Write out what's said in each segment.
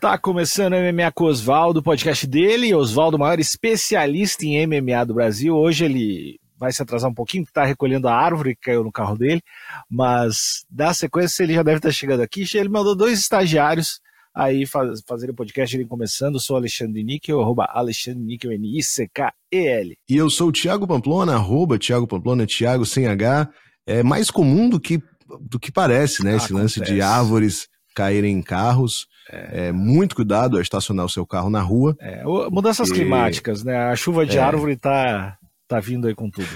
Está começando o MMA com o Oswaldo, o podcast dele. Oswaldo, maior especialista em MMA do Brasil. Hoje ele vai se atrasar um pouquinho, porque está recolhendo a árvore que caiu no carro dele. Mas, da sequência, ele já deve estar chegando aqui. Ele mandou dois estagiários aí faz, fazerem o podcast ele começando. Eu sou Alexandre Níquel, arroba Alexandre Níquel, N-I-C-K-E-L. E eu sou o Thiago Pamplona, arroba Thiago Pamplona, Thiago sem H. É mais comum do que, do que parece, né? Ah, Esse acontece. lance de árvores caírem em carros. É. é. muito cuidado a estacionar o seu carro na rua. É, mudanças climáticas, né? A chuva de é. árvore tá, tá vindo aí com tudo.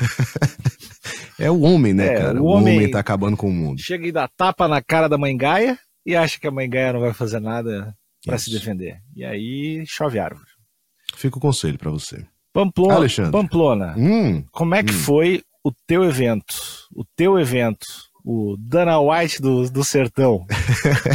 é o homem, né, é, cara? O homem, o homem tá acabando com o mundo. Chega e dá tapa na cara da mãe Gaia e acha que a mãe Gaia não vai fazer nada para se defender. E aí chove árvore. Fica o conselho para você. Pamplona, Alexandre. Pamplona hum, como é que hum. foi o teu evento? O teu evento o Dana White do, do sertão.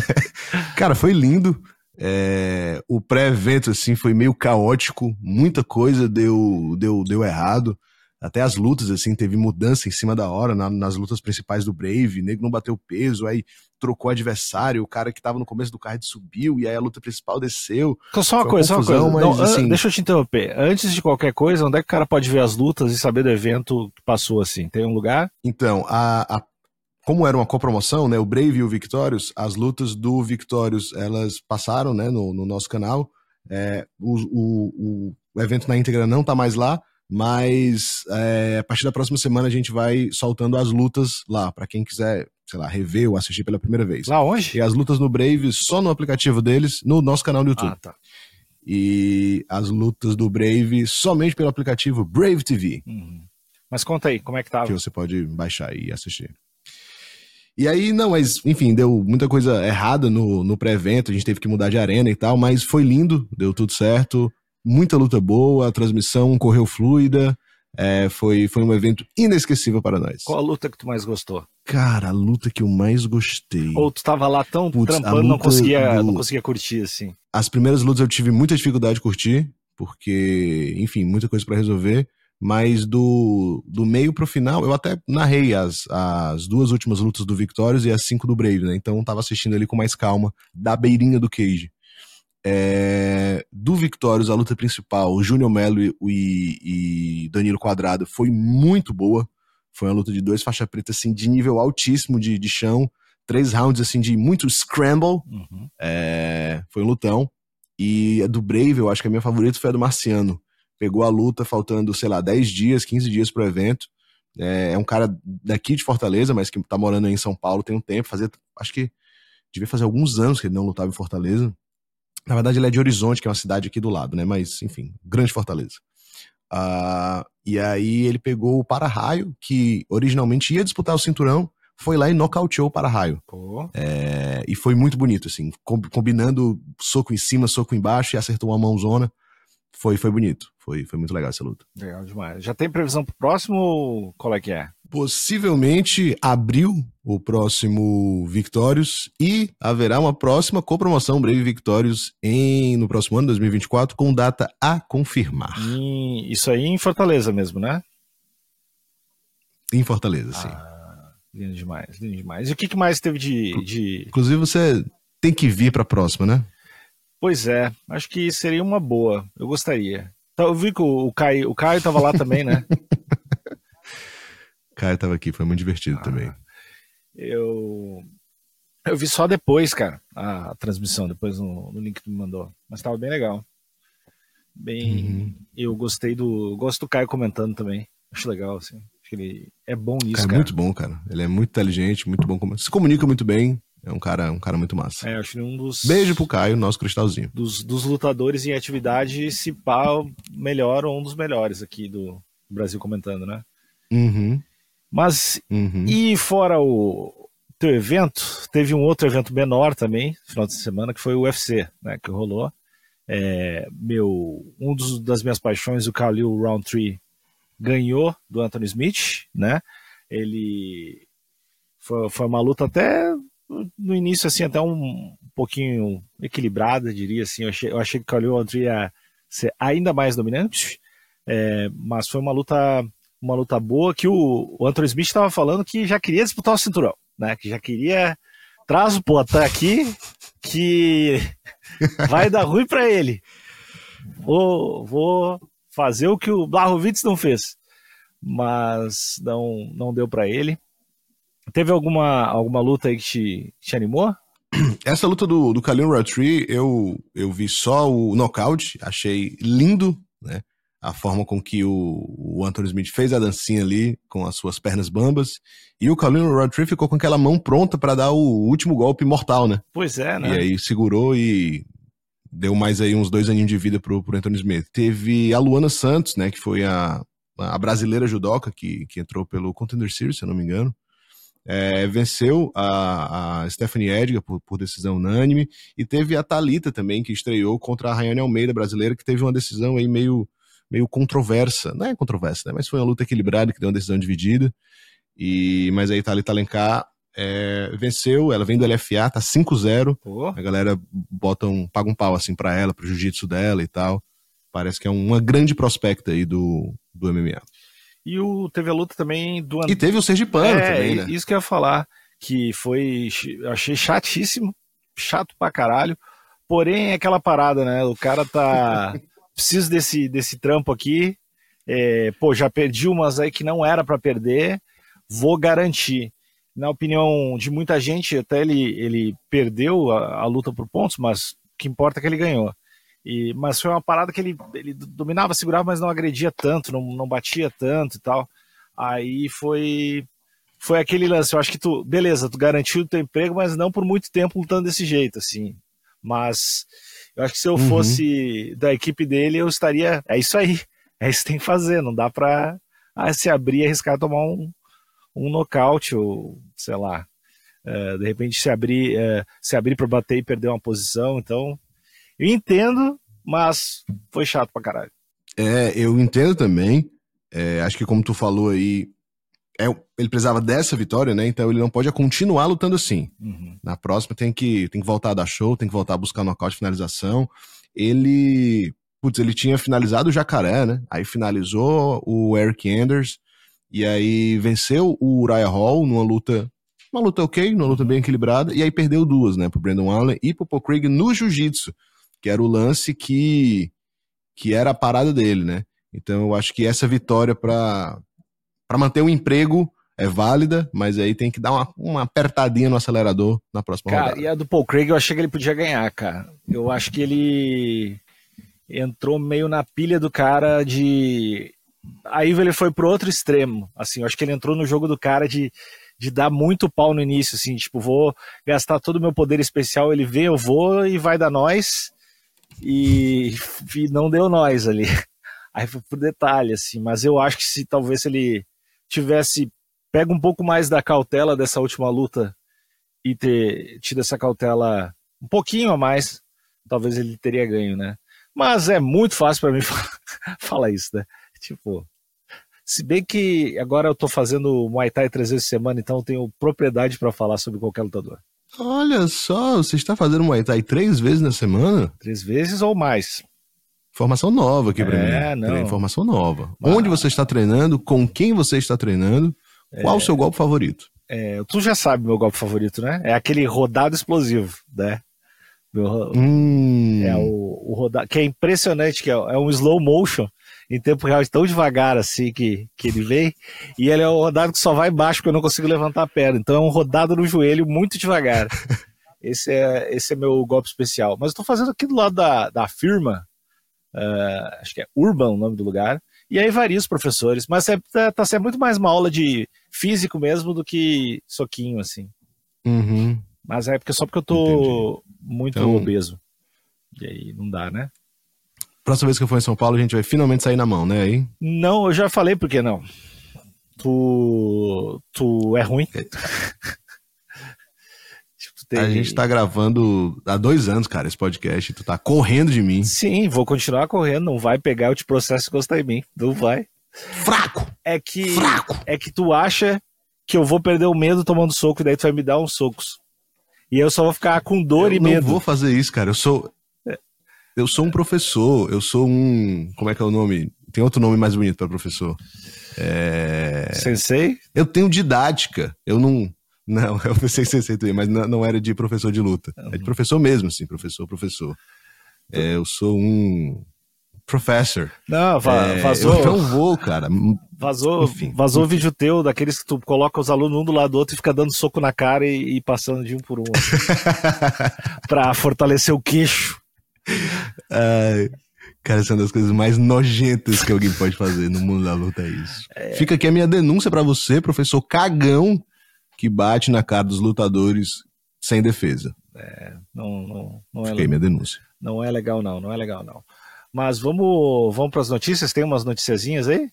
Cara, foi lindo. É, o pré-evento assim foi meio caótico, muita coisa deu deu deu errado. Até as lutas, assim, teve mudança em cima da hora na, nas lutas principais do Brave. O nego não bateu peso, aí trocou adversário, o cara que tava no começo do card subiu, e aí a luta principal desceu. Então, só uma Foi coisa, confusão, só uma coisa. Mas, não, assim... Deixa eu te interromper. Antes de qualquer coisa, onde é que o cara pode ver as lutas e saber do evento que passou assim? Tem um lugar? Então, a, a como era uma copromoção, né, o Brave e o Victorious, as lutas do Victorious, elas passaram, né, no, no nosso canal. É, o, o, o, evento na íntegra não tá mais lá, mas é, a partir da próxima semana a gente vai soltando as lutas lá, para quem quiser, sei lá, rever ou assistir pela primeira vez. Lá onde? E as lutas no Brave só no aplicativo deles, no nosso canal no YouTube. Ah, tá. E as lutas do Brave somente pelo aplicativo Brave TV. Uhum. Mas conta aí, como é que tava? Que você pode baixar e assistir. E aí, não, mas enfim, deu muita coisa errada no, no pré-evento, a gente teve que mudar de arena e tal, mas foi lindo, deu tudo certo, muita luta boa, a transmissão correu fluida, é, foi, foi um evento inesquecível para nós. Qual a luta que tu mais gostou? Cara, a luta que eu mais gostei. Ou tu tava lá tão Puts, trampando, não conseguia, do... não conseguia curtir, assim. As primeiras lutas eu tive muita dificuldade de curtir, porque, enfim, muita coisa para resolver mas do, do meio pro final, eu até narrei as, as duas últimas lutas do Victorious e as cinco do Brave, né? Então tava assistindo ali com mais calma, da beirinha do Cage. É, do Victorious, a luta principal, o Júnior Melo e, e, Danilo Quadrado foi muito boa. Foi uma luta de dois faixa preta, assim, de nível altíssimo de, de chão. Três rounds, assim, de muito scramble. Uhum. É, foi um lutão. E a do Brave, eu acho que a minha favorita foi a do Marciano pegou a luta faltando, sei lá, 10 dias, 15 dias pro evento. É, é, um cara daqui de Fortaleza, mas que tá morando aí em São Paulo tem um tempo, fazer, acho que devia fazer alguns anos que ele não lutava em Fortaleza. Na verdade, ele é de Horizonte, que é uma cidade aqui do lado, né? Mas, enfim, grande Fortaleza. Uh, e aí ele pegou o para-raio, que originalmente ia disputar o cinturão, foi lá e nocauteou o para-raio. Oh. É, e foi muito bonito, assim, combinando soco em cima, soco embaixo, e acertou uma mãozona. Foi, foi bonito. Foi, foi muito legal essa luta. Legal demais. Já tem previsão pro próximo? Qual é que é? Possivelmente abril o próximo Victorious e haverá uma próxima copromoção Brave Victorious em, no próximo ano, 2024, com data a confirmar. isso aí em Fortaleza mesmo, né? Em Fortaleza, sim. Ah, lindo demais, lindo demais. E o que, que mais teve de, de. Inclusive, você tem que vir para a próxima, né? Pois é, acho que seria uma boa. Eu gostaria. Então, eu vi que o Caio, o Caio tava lá também, né? Caio tava aqui, foi muito divertido ah, também. Eu eu vi só depois, cara, a, transmissão, depois no, no, link que tu me mandou. Mas tava bem legal. Bem, uhum. eu gostei do, gosto do Caio comentando também. Acho legal assim. Acho que ele é bom nisso, cara. É muito bom, cara. Ele é muito inteligente, muito bom, se comunica muito bem. É um cara, um cara muito massa. É, acho que um dos. Beijo pro Caio, nosso cristalzinho. Dos, dos lutadores em atividade, se pá, melhor ou um dos melhores aqui do Brasil comentando, né? Uhum. Mas, uhum. e fora o teu evento, teve um outro evento menor também, final de semana, que foi o UFC, né? Que rolou. É, meu, um dos, das minhas paixões, o Khalil Roundtree, ganhou do Anthony Smith, né? Ele foi, foi uma luta até no início, assim, até um pouquinho equilibrada, diria assim. Eu achei, eu achei que o Khalil Aldri ia ser ainda mais dominante, é, mas foi uma luta, uma luta boa que o, o Anthony Smith estava falando que já queria disputar o cinturão, né? Que já queria traz o Poitin aqui que vai dar ruim para ele. Vou, vou fazer o que o Blahovic não fez, mas não, não deu para ele. Teve alguma, alguma luta aí que te, te animou? Essa luta do, do Khalil Rountree, eu, eu vi só o nocaute, achei lindo, né? A forma com que o, o Anthony Smith fez a dancinha ali, com as suas pernas bambas. E o Khalil Rountree ficou com aquela mão pronta para dar o último golpe mortal, né? Pois é, né? E aí segurou e deu mais aí uns dois aninhos de vida pro, pro Anthony Smith. Teve a Luana Santos, né? Que foi a, a brasileira judoca que, que entrou pelo Contender Series, se eu não me engano é, venceu a, a Stephanie Edgar por, por, decisão unânime, e teve a Talita também, que estreou contra a Rayane Almeida brasileira, que teve uma decisão aí meio, meio controversa, não é controversa, né, mas foi uma luta equilibrada, que deu uma decisão dividida, e, mas aí Thalita Alencar é, venceu, ela vem do LFA, tá 5-0, a galera bota um, paga um pau assim pra ela, pro jiu-jitsu dela e tal, parece que é uma grande prospecta aí do, do MMA. E o, teve a luta também do E teve o Sergipano é, também, né? Isso que eu ia falar, que foi. Eu achei chatíssimo, chato pra caralho. Porém, é aquela parada, né? O cara tá. preciso desse, desse trampo aqui. É, pô, já perdi umas aí que não era para perder. Vou garantir. Na opinião de muita gente, até ele, ele perdeu a, a luta por pontos, mas o que importa é que ele ganhou. E, mas foi uma parada que ele, ele dominava, segurava, mas não agredia tanto, não, não batia tanto e tal. Aí foi foi aquele lance. Eu acho que tu, beleza, tu garantiu o teu emprego, mas não por muito tempo lutando desse jeito, assim. Mas eu acho que se eu uhum. fosse da equipe dele, eu estaria. É isso aí. É isso que tem que fazer. Não dá pra ah, se abrir e arriscar tomar um, um nocaute, ou sei lá. Uh, de repente se abrir, uh, se abrir para bater e perder uma posição. Então, eu entendo, mas foi chato pra caralho. É, eu entendo também. É, acho que como tu falou aí, é, ele precisava dessa vitória, né? Então ele não pode continuar lutando assim. Uhum. Na próxima tem que, tem que voltar a dar show, tem que voltar a buscar nocaute finalização. Ele. Putz, ele tinha finalizado o Jacaré, né? Aí finalizou o Eric Anders. E aí venceu o Uriah Hall numa luta. Uma luta ok, numa luta bem equilibrada. E aí perdeu duas, né? Pro Brandon Allen e pro Paul Craig no jiu-jitsu que era o lance que, que era a parada dele, né? Então eu acho que essa vitória para manter o emprego é válida, mas aí tem que dar uma, uma apertadinha no acelerador na próxima cara, rodada. E a do Paul Craig eu achei que ele podia ganhar, cara. Eu acho que ele entrou meio na pilha do cara de. Aí ele foi pro outro extremo. Assim, eu acho que ele entrou no jogo do cara de, de dar muito pau no início, assim, tipo, vou gastar todo o meu poder especial, ele vê, eu vou e vai dar nós e, e não deu nós ali. Aí foi por detalhe, assim, mas eu acho que se talvez ele tivesse pega um pouco mais da cautela dessa última luta e ter tido essa cautela um pouquinho a mais, talvez ele teria ganho, né? Mas é muito fácil para mim falar isso, né? Tipo, se bem que agora eu tô fazendo Muay Thai três vezes por semana, então eu tenho propriedade para falar sobre qualquer lutador. Olha só, você está fazendo Muay Thai três vezes na semana? Três vezes ou mais. Informação nova aqui para é, mim. Não. Informação nova. Mas... Onde você está treinando? Com quem você está treinando? Qual é... o seu golpe favorito? É, tu já sabe meu golpe favorito, né? É aquele rodado explosivo, né? Meu, hum. É o, o rodado, que é impressionante, que é, é um slow motion em tempo real tão devagar assim que, que ele vem. E ele é um rodado que só vai baixo porque eu não consigo levantar a perna. Então é um rodado no joelho muito devagar. Esse é, esse é meu golpe especial. Mas eu tô fazendo aqui do lado da, da firma, uh, acho que é Urban o nome do lugar. E aí varia os professores, mas é, tá, tá sendo muito mais uma aula de físico mesmo do que soquinho, assim. Uhum. Mas é porque só porque eu tô Entendi. muito então... obeso. E aí não dá, né? Próxima vez que eu for em São Paulo, a gente vai finalmente sair na mão, né? Aí? Não, eu já falei por que não. Tu. Tu é ruim. tipo, tem... A gente tá gravando há dois anos, cara, esse podcast. Tu tá correndo de mim. Sim, vou continuar correndo. Não vai pegar, eu te processo e gostar em mim. Não vai. Fraco! É que. Fraco! É que tu acha que eu vou perder o medo tomando soco, e daí tu vai me dar uns socos. E eu só vou ficar com dor eu e medo. Eu não vou fazer isso, cara. Eu sou. Eu sou um professor, eu sou um. Como é que é o nome? Tem outro nome mais bonito para professor. É... Sensei? Eu tenho didática. Eu não. Não, eu pensei você aceitou, mas não, era de professor de luta. É de professor mesmo, sim, professor, professor. É, eu sou um professor. Não, va é, vazou. Eu não vou, cara. Vazou, enfim, vazou enfim. vídeo teu, daqueles que tu coloca os alunos um do lado do outro e fica dando soco na cara e, e passando de um por um. pra fortalecer o queixo. Ai, cara, essa é uma das coisas mais nojentas que alguém pode fazer no mundo da luta, é isso. É... Fica aqui a minha denúncia para você, professor cagão, que bate na cara dos lutadores sem defesa. É, não, não, não é Fiquei minha denúncia. Não é legal, não, não é legal, não. Mas vamos, vamos para as notícias? Tem umas noticiazinhas aí?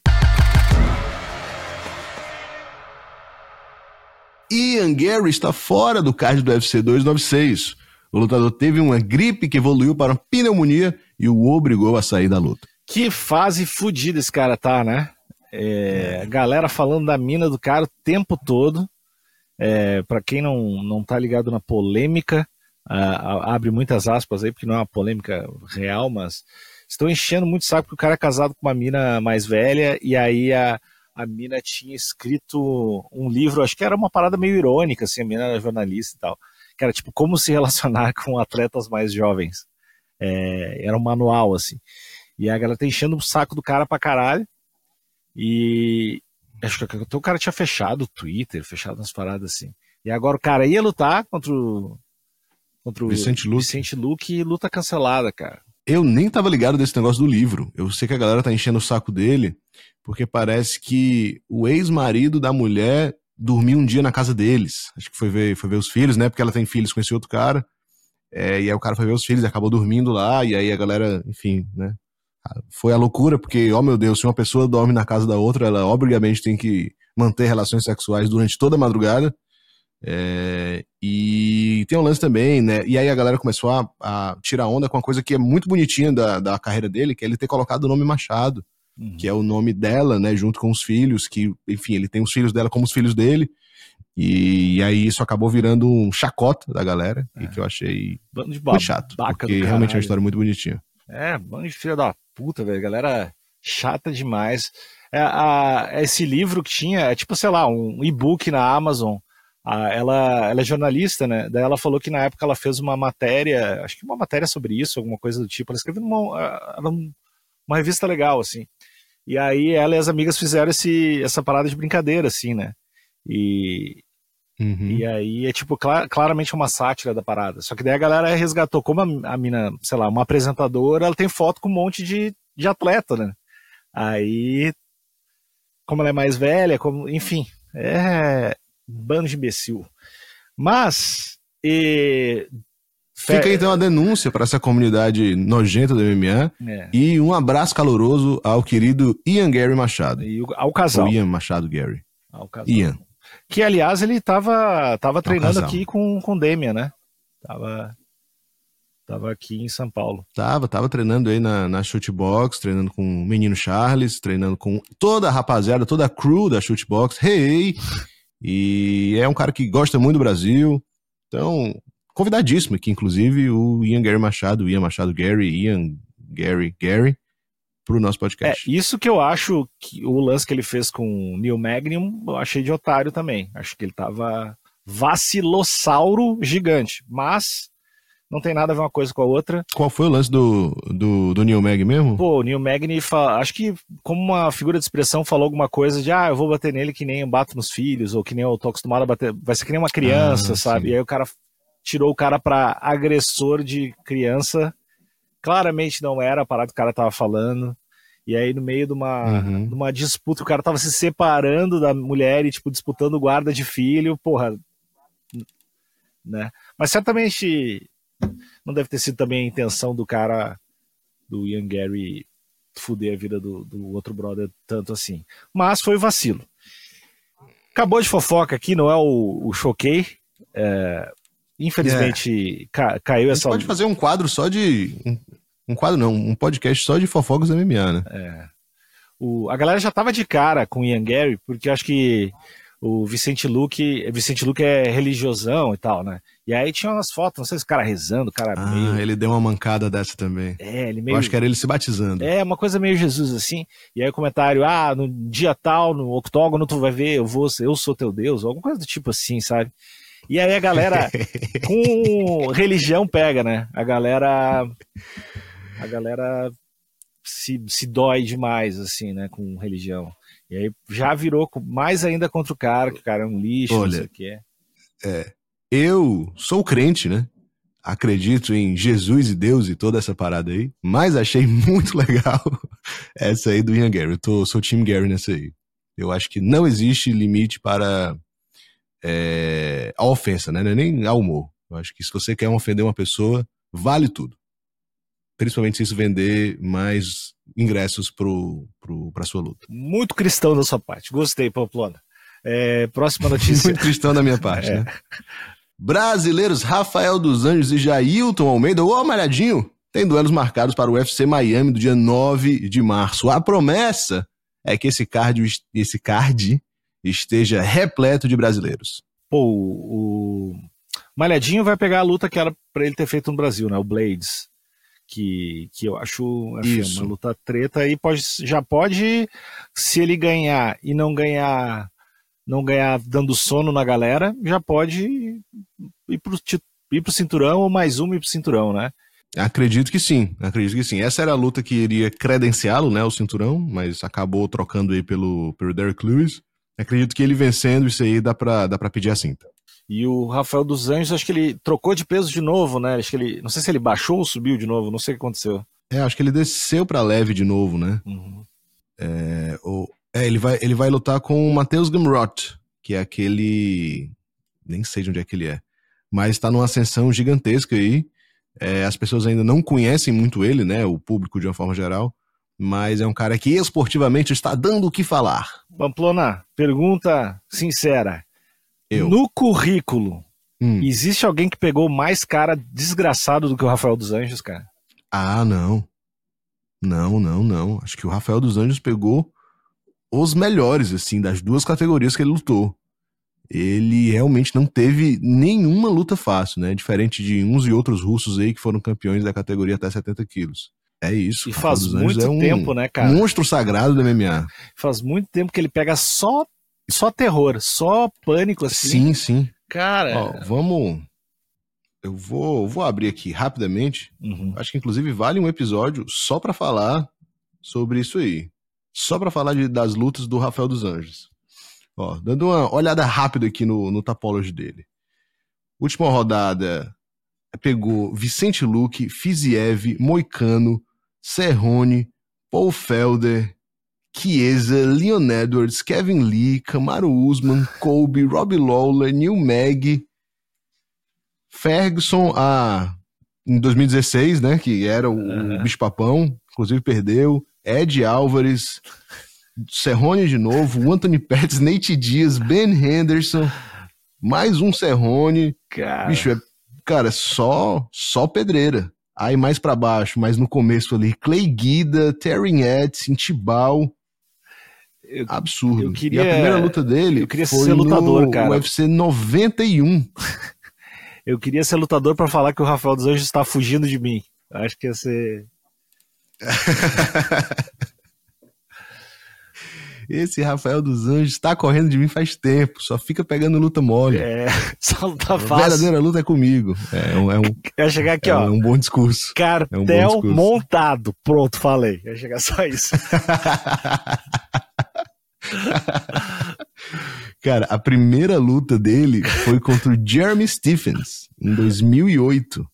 Ian Gary está fora do card do UFC 296. O lutador teve uma gripe que evoluiu para uma pneumonia e o obrigou a sair da luta. Que fase fodida esse cara tá, né? É, galera falando da mina do cara o tempo todo. É, para quem não, não tá ligado na polêmica, abre muitas aspas aí, porque não é uma polêmica real, mas estão enchendo muito saco porque o cara é casado com uma mina mais velha e aí a, a mina tinha escrito um livro, acho que era uma parada meio irônica, assim, a mina era jornalista e tal, era tipo como se relacionar com atletas mais jovens. É, era um manual, assim. E a galera tá enchendo o saco do cara pra caralho. E acho que o cara tinha fechado o Twitter, fechado umas paradas assim. E agora o cara ia lutar contra o, contra o Vicente Luque. Vicente Luque e luta cancelada, cara. Eu nem tava ligado desse negócio do livro. Eu sei que a galera tá enchendo o saco dele, porque parece que o ex-marido da mulher dormiu um dia na casa deles. Acho que foi ver, foi ver os filhos, né? Porque ela tem filhos com esse outro cara. É, e aí o cara foi ver os filhos e acabou dormindo lá, e aí a galera, enfim, né? Foi a loucura, porque, ó oh meu Deus, se uma pessoa dorme na casa da outra, ela obrigatoriamente tem que manter relações sexuais durante toda a madrugada. É, e tem um lance também, né? E aí a galera começou a, a, tirar onda com uma coisa que é muito bonitinha da, da carreira dele, que é ele ter colocado o nome Machado, uhum. que é o nome dela, né? Junto com os filhos, que, enfim, ele tem os filhos dela como os filhos dele. E, e aí isso acabou virando um chacota da galera, é. e que eu achei muito chato. Porque realmente é uma história muito bonitinha. É, bando de filha da puta, velho. Galera chata demais. É, a, esse livro que tinha, é tipo, sei lá, um e-book na Amazon ela, ela é jornalista, né? Daí ela falou que na época ela fez uma matéria, acho que uma matéria sobre isso, alguma coisa do tipo. Ela escreveu numa ah, uma revista legal, assim. E aí ela e as amigas fizeram esse, essa parada de brincadeira, assim, né? E, uhum. e aí é tipo clar, claramente uma sátira da parada. Só que daí a galera resgatou, como a, a mina, sei lá, uma apresentadora, ela tem foto com um monte de, de atleta, né? Aí, como ela é mais velha, como, enfim, é, bando de imbecil. Mas. E... Fica então a denúncia para essa comunidade nojenta do MMA é. e um abraço caloroso ao querido Ian Gary Machado. E ao casal. Ou Ian Machado Gary. Ao casal. Ian. Que, aliás, ele estava tava treinando aqui com, com Demian, né? Tava, tava aqui em São Paulo. Tava, tava treinando aí na, na Shootbox, treinando com o menino Charles, treinando com toda a rapaziada, toda a crew da Shootbox. Hey! E é um cara que gosta muito do Brasil. Então, convidadíssimo aqui, inclusive, o Ian Gary Machado, Ian Machado Gary, Ian Gary Gary, pro nosso podcast. É, isso que eu acho que o lance que ele fez com o Neil Magnum, eu achei de otário também. Acho que ele tava vacilossauro gigante. Mas não tem nada a ver uma coisa com a outra. Qual foi o lance do, do, do Neil Mag mesmo? Pô, o Neil Magny, acho que como uma figura de expressão falou alguma coisa de, ah, eu vou bater nele que nem eu bato nos filhos, ou que nem eu tô acostumado a bater, vai ser que nem uma criança, ah, sabe? Sim. E aí o cara tirou o cara pra agressor de criança, claramente não era a parada que o cara tava falando. E aí, no meio de uma, uhum. de uma disputa, o cara tava se separando da mulher e, tipo, disputando guarda de filho, porra. Né? Mas certamente não deve ter sido também a intenção do cara, do Ian Gary, fuder a vida do, do outro brother tanto assim. Mas foi vacilo. Acabou de fofoca aqui, não é o, o choquei. É, infelizmente é. ca, caiu essa. pode fazer um quadro só de. Um, um, quadro não, um podcast só de fofocas MMA, né? É. O, a galera já tava de cara com o Ian Gary, porque acho que o Vicente Luque, Vicente Luque é religiosão e tal, né? E aí tinha umas fotos, não sei se o cara rezando, o cara ah, meio... ele deu uma mancada dessa também. É, ele meio... Eu acho que era ele se batizando. É, uma coisa meio Jesus, assim. E aí o comentário, ah, no dia tal, no octógono, tu vai ver, eu vou, eu sou teu Deus, alguma coisa do tipo assim, sabe? E aí a galera com religião pega, né? A galera... A galera se, se dói demais, assim, né, com religião. E aí já virou mais ainda contra o cara, que o cara é um lixo, Olha, não sei o que é. É. Eu sou crente, né? Acredito em Jesus e Deus e toda essa parada aí, mas achei muito legal essa aí do Ian Gary. Eu tô, sou Team Gary nessa aí. Eu acho que não existe limite para é, a ofensa, né? Não é nem ao humor. Eu acho que se você quer ofender uma pessoa, vale tudo. Principalmente se isso vender mais ingressos para sua luta. Muito cristão da sua parte. Gostei, Pamplona. É, próxima notícia. Muito cristão da minha parte, é. né? Brasileiros Rafael dos Anjos e Jailton Almeida, ô Malhadinho, tem duelos marcados para o UFC Miami do dia 9 de março. A promessa é que esse card, esse card esteja repleto de brasileiros. Pô, o Malhadinho vai pegar a luta que era para ele ter feito no Brasil, né? O Blades que, que eu acho assim, uma luta treta e pode, já pode, se ele ganhar e não ganhar não ganhar dando sono na galera, já pode ir pro, ir pro cinturão ou mais uma ir pro cinturão, né? Acredito que sim, acredito que sim. Essa era a luta que iria credenciá-lo, né, o cinturão, mas acabou trocando aí pelo, pelo Derek Lewis. Acredito que ele vencendo isso aí dá pra, dá pra pedir a cinta. E o Rafael dos Anjos, acho que ele trocou de peso de novo, né? Acho que ele, não sei se ele baixou ou subiu de novo, não sei o que aconteceu. É, acho que ele desceu para leve de novo, né? Uhum. É, ou, é, ele vai, ele vai lutar com o Matheus Gamrot, que é aquele, nem sei de onde é que ele é, mas está numa ascensão gigantesca aí. É, as pessoas ainda não conhecem muito ele, né? O público de uma forma geral. Mas é um cara que esportivamente está dando o que falar. Pamplona, pergunta sincera. Eu. No currículo, hum. existe alguém que pegou mais cara desgraçado do que o Rafael dos Anjos, cara? Ah, não. Não, não, não. Acho que o Rafael dos Anjos pegou os melhores, assim, das duas categorias que ele lutou. Ele realmente não teve nenhuma luta fácil, né? Diferente de uns e outros russos aí que foram campeões da categoria até 70 quilos. É isso. E faz muito é um tempo, né, cara? Monstro sagrado do MMA. Faz muito tempo que ele pega só só terror, só pânico assim. Sim, sim. Cara. Ó, vamos. Eu vou, vou abrir aqui rapidamente. Uhum. Acho que inclusive vale um episódio só para falar sobre isso aí. Só para falar de, das lutas do Rafael dos Anjos. Ó, dando uma olhada rápida aqui no, no Tapology dele. Última rodada pegou Vicente Luque, Fiziev, Moicano, Serrone, Paul Felder, Chiesa, Leon Edwards, Kevin Lee, Camaro Usman, Kobe, Robbie Lawler, Neil Mag, Ferguson, a, em 2016, né, que era o, uhum. o bicho-papão, inclusive perdeu, Ed Álvares, Serrone de novo, Anthony Pettis, Nate Dias, Ben Henderson, mais um Serrone. Cara. Bicho, é, cara, só, só pedreira. Aí mais para baixo, mas no começo ali, Clay Guida, Terry Edson, Tibal, Absurdo. Eu queria, e a primeira luta dele eu queria foi ser lutador, no cara. UFC 91. eu queria ser lutador para falar que o Rafael dos Anjos está fugindo de mim. Acho que ia ser. Esse Rafael dos Anjos está correndo de mim faz tempo, só fica pegando luta mole. É, só luta fácil. A verdadeira luta é comigo. É um, é um, Ia chegar aqui, é ó. um bom discurso. Cartel é um discurso. montado. Pronto, falei. Ia chegar só isso. Cara, a primeira luta dele foi contra o Jeremy Stephens, em 2008.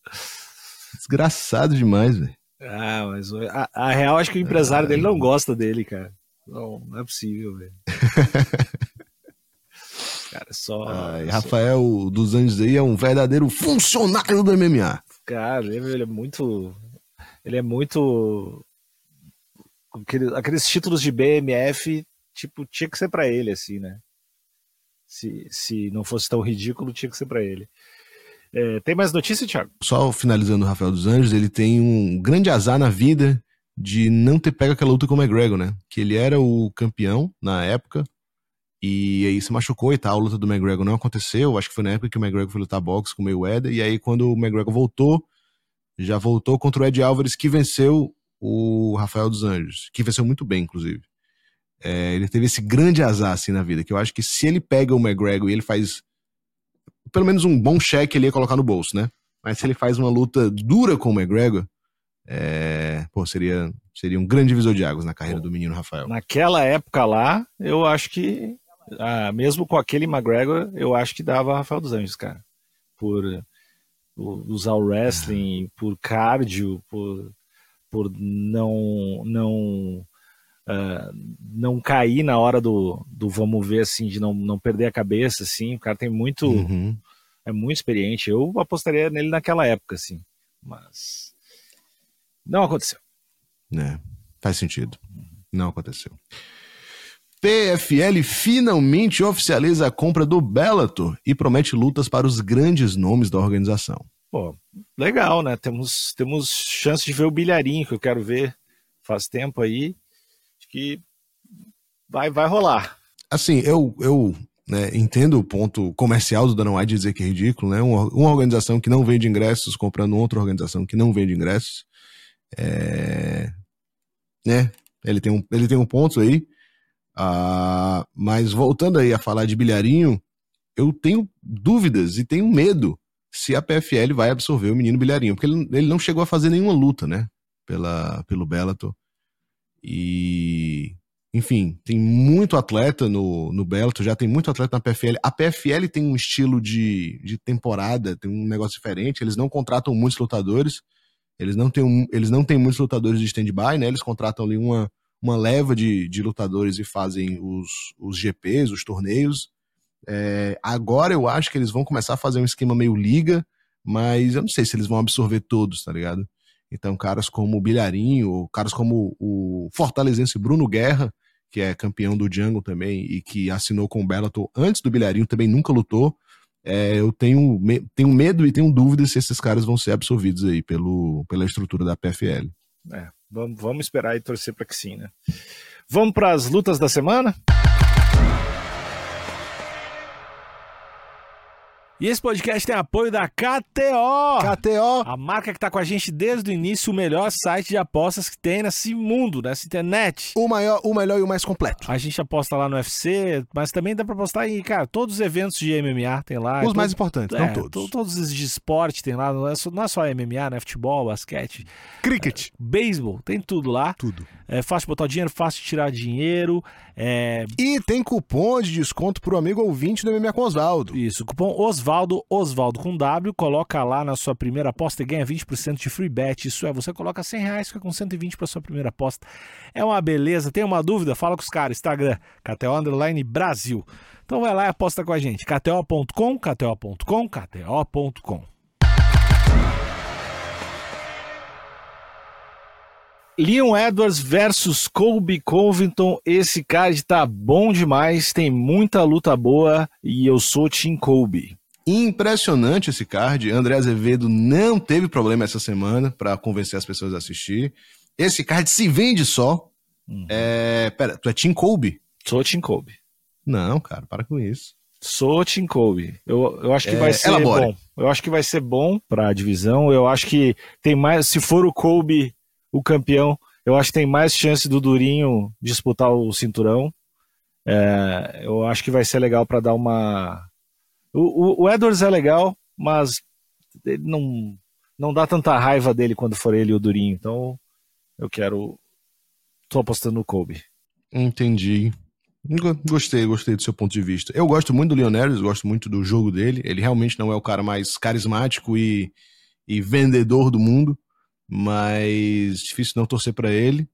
Desgraçado demais, velho. Ah, mas a, a, real acho que o empresário ah, dele não gosta dele, cara. Não, não é possível, velho. cara, só, Ai, só. Rafael dos Anjos aí é um verdadeiro funcionário do MMA. Cara, ele é muito. Ele é muito. Aqueles títulos de BMF tipo, tinha que ser para ele, assim, né? Se, se não fosse tão ridículo, tinha que ser para ele. É, tem mais notícia, Thiago? Só finalizando o Rafael dos Anjos, ele tem um grande azar na vida de não ter pego aquela luta com o McGregor, né? Que ele era o campeão na época E aí se machucou e tal, a luta do McGregor não aconteceu. Acho que foi na época que o McGregor foi lutar boxe com o Mayweather. E aí quando o McGregor voltou, já voltou contra o Ed Álvares, que venceu o Rafael dos Anjos, que venceu muito bem, inclusive. É, ele teve esse grande azar assim na vida, que eu acho que se ele pega o McGregor e ele faz pelo menos um bom cheque ele ia colocar no bolso, né? Mas se ele faz uma luta dura com o McGregor, é, pô, seria, seria um grande divisor de águas na carreira do menino Rafael. Naquela época lá, eu acho que, ah, mesmo com aquele McGregor, eu acho que dava Rafael dos Anjos, cara. Por, por usar o wrestling, por cardio, por, por não, não Uh, não cair na hora do, do vamos ver assim de não, não perder a cabeça assim o cara tem muito uhum. é muito experiente eu apostaria nele naquela época assim mas não aconteceu é, faz sentido não aconteceu PFL finalmente oficializa a compra do Bellator e promete lutas para os grandes nomes da organização Pô, legal né temos temos chance de ver o bilharinho que eu quero ver faz tempo aí que vai, vai rolar. Assim, eu, eu né, entendo o ponto comercial do Dana White de dizer que é ridículo, né? Uma, uma, organização que não vende ingressos comprando outra organização que não vende ingressos. É... Né? Ele tem um, ele tem um ponto aí. Ah, mas voltando aí a falar de bilharinho, eu tenho dúvidas e tenho medo se a PFL vai absorver o menino bilharinho, porque ele, ele não chegou a fazer nenhuma luta, né? Pela, pelo Bellator. E, enfim, tem muito atleta no, no Bellator, já tem muito atleta na PFL. A PFL tem um estilo de, de temporada, tem um negócio diferente. Eles não contratam muitos lutadores, eles não têm, eles não têm muitos lutadores de stand-by, né? Eles contratam ali uma, uma leva de, de lutadores e fazem os, os GPs, os torneios. É, agora eu acho que eles vão começar a fazer um esquema meio liga, mas eu não sei se eles vão absorver todos, tá ligado? Então, caras como o Bilharinho, caras como o fortalezense Bruno Guerra, que é campeão do Jungle também e que assinou com o Bellator antes do Bilharinho, também nunca lutou. É, eu tenho, tenho medo e tenho dúvidas se esses caras vão ser absorvidos aí pelo, pela estrutura da PFL. É, vamos, vamos esperar e torcer para que sim, né? Vamos para as lutas da semana? E esse podcast tem apoio da KTO. KTO. A marca que está com a gente desde o início, o melhor site de apostas que tem nesse mundo, nessa internet. O maior, o melhor e o mais completo. A gente aposta lá no UFC, mas também dá para apostar em, cara, todos os eventos de MMA tem lá. Os todo, mais importantes, é, não todos. Todos os de esporte tem lá, não é só, não é só MMA, né? Futebol, basquete. Cricket. É, beisebol, tem tudo lá. Tudo. É fácil botar dinheiro, fácil tirar dinheiro. É... E tem cupom de desconto pro amigo ouvinte do MMA com Osvaldo. Isso, cupom Osvaldo, Osvaldo com W, coloca lá na sua primeira aposta e ganha 20% de free bet. Isso é, você coloca 100 reais, fica com 120 para sua primeira aposta. É uma beleza. Tem uma dúvida? Fala com os caras. Instagram, KTO Underline Brasil. Então vai lá e aposta com a gente. KTO.com, KTO.com, KTO.com. Leon Edwards versus Colby Covington. Esse card tá bom demais, tem muita luta boa e eu sou Team Colby. Impressionante esse card. André Azevedo não teve problema essa semana para convencer as pessoas a assistir. Esse card se vende só. Uhum. É... Pera, tu é Team Colby? Sou Team Colby. Não, cara, para com isso. Sou Team Colby. Eu, eu acho que é... vai ser Elabore. bom. Eu acho que vai ser bom para a divisão. Eu acho que tem mais. Se for o Colby o campeão. Eu acho que tem mais chance do Durinho disputar o cinturão. É, eu acho que vai ser legal para dar uma. O, o, o, Edwards é legal, mas ele não, não dá tanta raiva dele quando for ele e o Durinho. Então eu quero. Tô apostando no Kobe. Entendi. Gostei, gostei do seu ponto de vista. Eu gosto muito do Leonardo, gosto muito do jogo dele. Ele realmente não é o cara mais carismático e, e vendedor do mundo mas difícil não torcer para ele.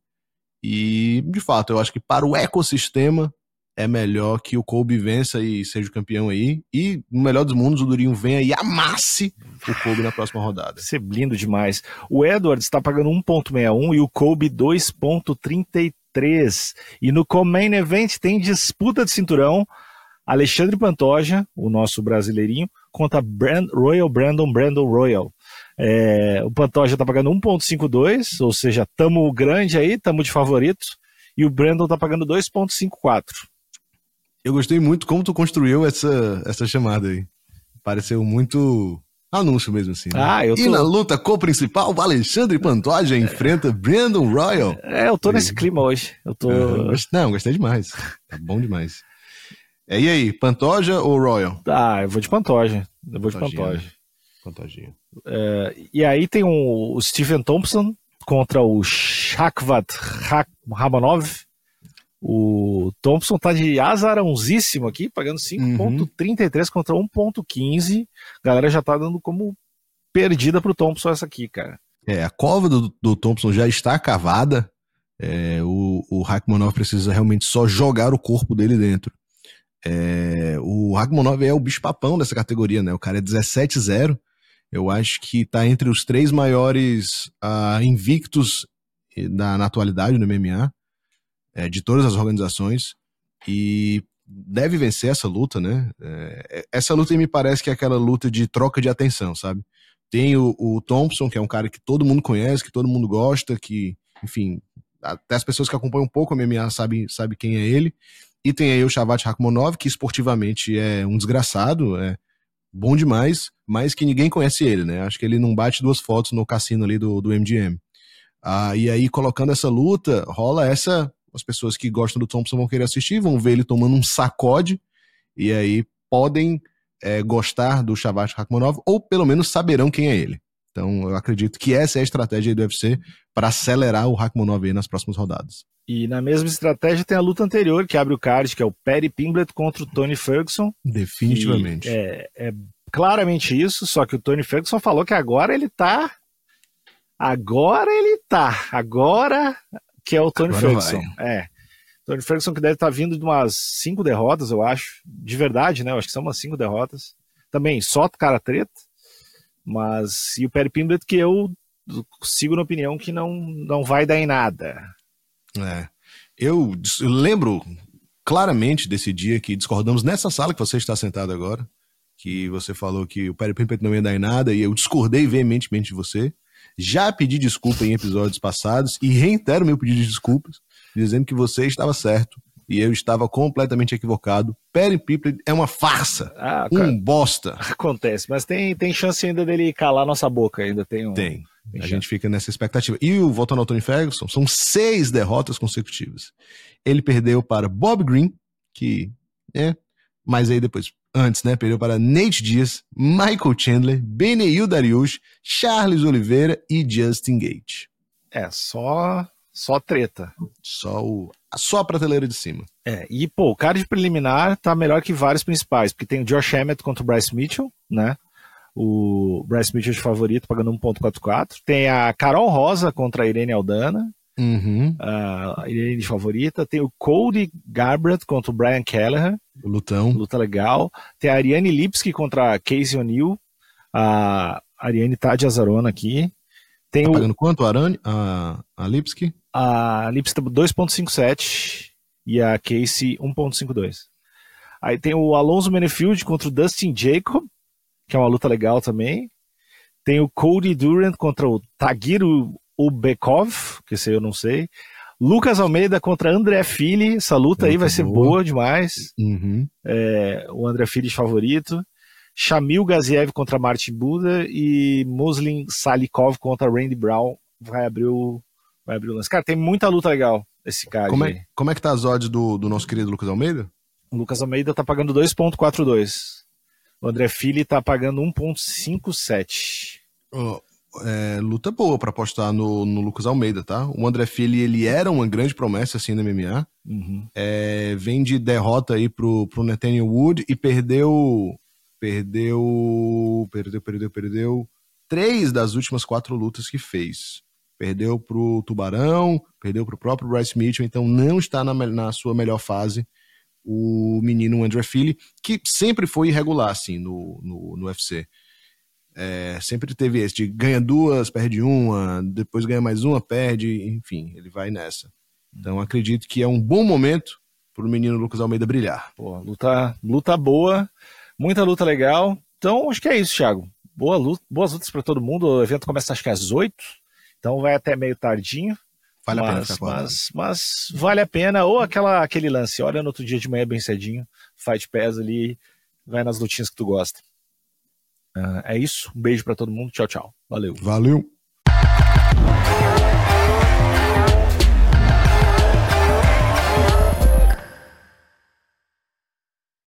E, de fato, eu acho que para o ecossistema é melhor que o Kobe vença e seja o campeão aí. E, no melhor dos mundos, o Durinho venha e amasse o Kobe na próxima rodada. Isso é lindo demais. O Edwards está pagando 1.61 e o Kobe 2.33. E no Comain Event tem disputa de cinturão. Alexandre Pantoja, o nosso brasileirinho, contra Brand, Royal Brandon Brandon Royal. É, o Pantoja tá pagando 1,52, ou seja, tamo grande aí, tamo de favorito. E o Brandon tá pagando 2,54. Eu gostei muito como tu construiu essa, essa chamada aí. Pareceu muito anúncio mesmo assim. Né? Ah, eu tô... E na luta co-principal, o Alexandre Pantoja é... enfrenta Brandon Royal. É, eu tô nesse clima hoje. Eu tô... não, gostei demais. Tá bom demais. É, e aí, Pantoja ou Royal? Ah, eu vou de Pantoja. Eu vou de Pantoja. Pantojinha. É, e aí tem um, o Steven Thompson contra o Shakvat Ramanov. O Thompson tá de azarãozíssimo aqui, pagando 5.33 uhum. contra 1.15. A galera já tá dando como perdida pro Thompson essa aqui, cara. É, a cova do, do Thompson já está cavada. É, o, o Rakhmonov precisa realmente só jogar o corpo dele dentro. É, o Rakhmonov é o bicho-papão dessa categoria, né? O cara é 17-0. Eu acho que está entre os três maiores uh, invictos da, na atualidade no MMA, é, de todas as organizações. E deve vencer essa luta, né? É, essa luta me parece que é aquela luta de troca de atenção, sabe? Tem o, o, Thompson, que é um cara que todo mundo conhece, que todo mundo gosta, que, enfim, até as pessoas que acompanham um pouco a MMA sabem sabe quem é ele. E tem aí o Shavat Rakhmonov, que esportivamente é um desgraçado, é bom demais, mas que ninguém conhece ele, né? Acho que ele não bate duas fotos no cassino ali do, do MGM. Ah, e aí, colocando essa luta, rola essa. As pessoas que gostam do Thompson vão querer assistir, vão ver ele tomando um sacode, e aí podem é, gostar do Shavat Rakhmonov, ou pelo menos saberão quem é ele. Então, eu acredito que essa é a estratégia do UFC para acelerar o Rakhmonov aí nas próximas rodadas. E na mesma estratégia tem a luta anterior, que abre o card, que é o Perry Pimblett contra o Tony Ferguson. Definitivamente. É, é, claramente isso, só que o Tony Ferguson falou que agora ele tá. Agora ele tá. Agora que é o Tony agora Ferguson. Vai. É. Tony Ferguson que deve estar tá vindo de umas cinco derrotas, eu acho. De verdade, né? Eu acho que são umas cinco derrotas. Também só cara treta. Mas. E o Perry Pimblett que eu sigo na opinião que não, não vai dar em nada. É. Eu, eu lembro claramente desse dia que discordamos nessa sala que você está sentado agora, que você falou que o Perry Pimpet não ia dar em nada e eu discordei veementemente de você. Já pedi desculpa em episódios passados e reitero meu pedido de desculpas, dizendo que você estava certo e eu estava completamente equivocado. Perry Pimplet é uma farsa, ah, um bosta. Acontece, mas tem, tem chance ainda dele calar nossa boca, ainda tem um... Tem. A gente fica nessa expectativa. E o voltando ao Tony Ferguson, são seis derrotas consecutivas. Ele perdeu para Bob Green, que é, mas aí depois, antes, né, perdeu para Nate Diaz, Michael Chandler, Beneil Dariush, Charles Oliveira e Justin Gate. É, só só treta. Só o só a prateleira de cima. É, e pô, o card preliminar tá melhor que vários principais, porque tem o Josh Emmett contra o Bryce Mitchell, né? o Bryce Mitchell de favorito, pagando 1.44. Tem a Carol Rosa contra a Irene Aldana, uhum. a Irene de favorita. Tem o Cody Garbrandt contra o Brian Kelleher. Lutão. Luta legal. Tem a Ariane Lipski contra a Casey O'Neill. A Ariane tá de azarona aqui. Tem tá o... pagando quanto a, Arane, a, a Lipski? A Lipski 2.57 e a Casey 1.52. Aí tem o Alonso Menefield contra o Dustin Jacob que é uma luta legal também. Tem o Cody Durant contra o Tagir Ubekov, que esse eu não sei. Lucas Almeida contra André Fili, essa luta é aí vai boa. ser boa demais. Uhum. É, o André Fili favorito. Shamil Gaziev contra Martin Buda e Muslim Salikov contra Randy Brown vai abrir o, vai abrir o lance. Cara, tem muita luta legal esse cara. Como é, como é que tá as odds do, do nosso querido Lucas Almeida? O Lucas Almeida tá pagando 2.42. O André Fili tá pagando 1,57. Oh, é, luta boa para apostar no, no, Lucas Almeida, tá? O André Fili, ele era uma grande promessa, assim, no MMA. Uhum. É, vem de derrota aí pro, pro Nathaniel Wood e perdeu... Perdeu... Perdeu, perdeu, perdeu... Três das últimas quatro lutas que fez. Perdeu pro Tubarão, perdeu pro próprio Bryce Mitchell, então não está na, na sua melhor fase o menino André Philly, que sempre foi irregular, assim, no, no, no UFC. É, sempre teve esse de ganha duas, perde uma, depois ganha mais uma, perde, enfim, ele vai nessa. Então acredito que é um bom momento para o menino Lucas Almeida brilhar. Pô, luta, luta boa, muita luta legal. Então acho que é isso, Thiago. Boa luta, boas lutas para todo mundo. O evento começa acho que às 8, então vai até meio tardinho. Vale mas, a pena ficar. Mas, mas vale a pena. Ou aquela, aquele lance, olha no outro dia de manhã bem cedinho, Fight Pass ali, vai nas lutinhas que tu gosta. Uh, é isso. Um beijo para todo mundo. Tchau, tchau. Valeu. Valeu.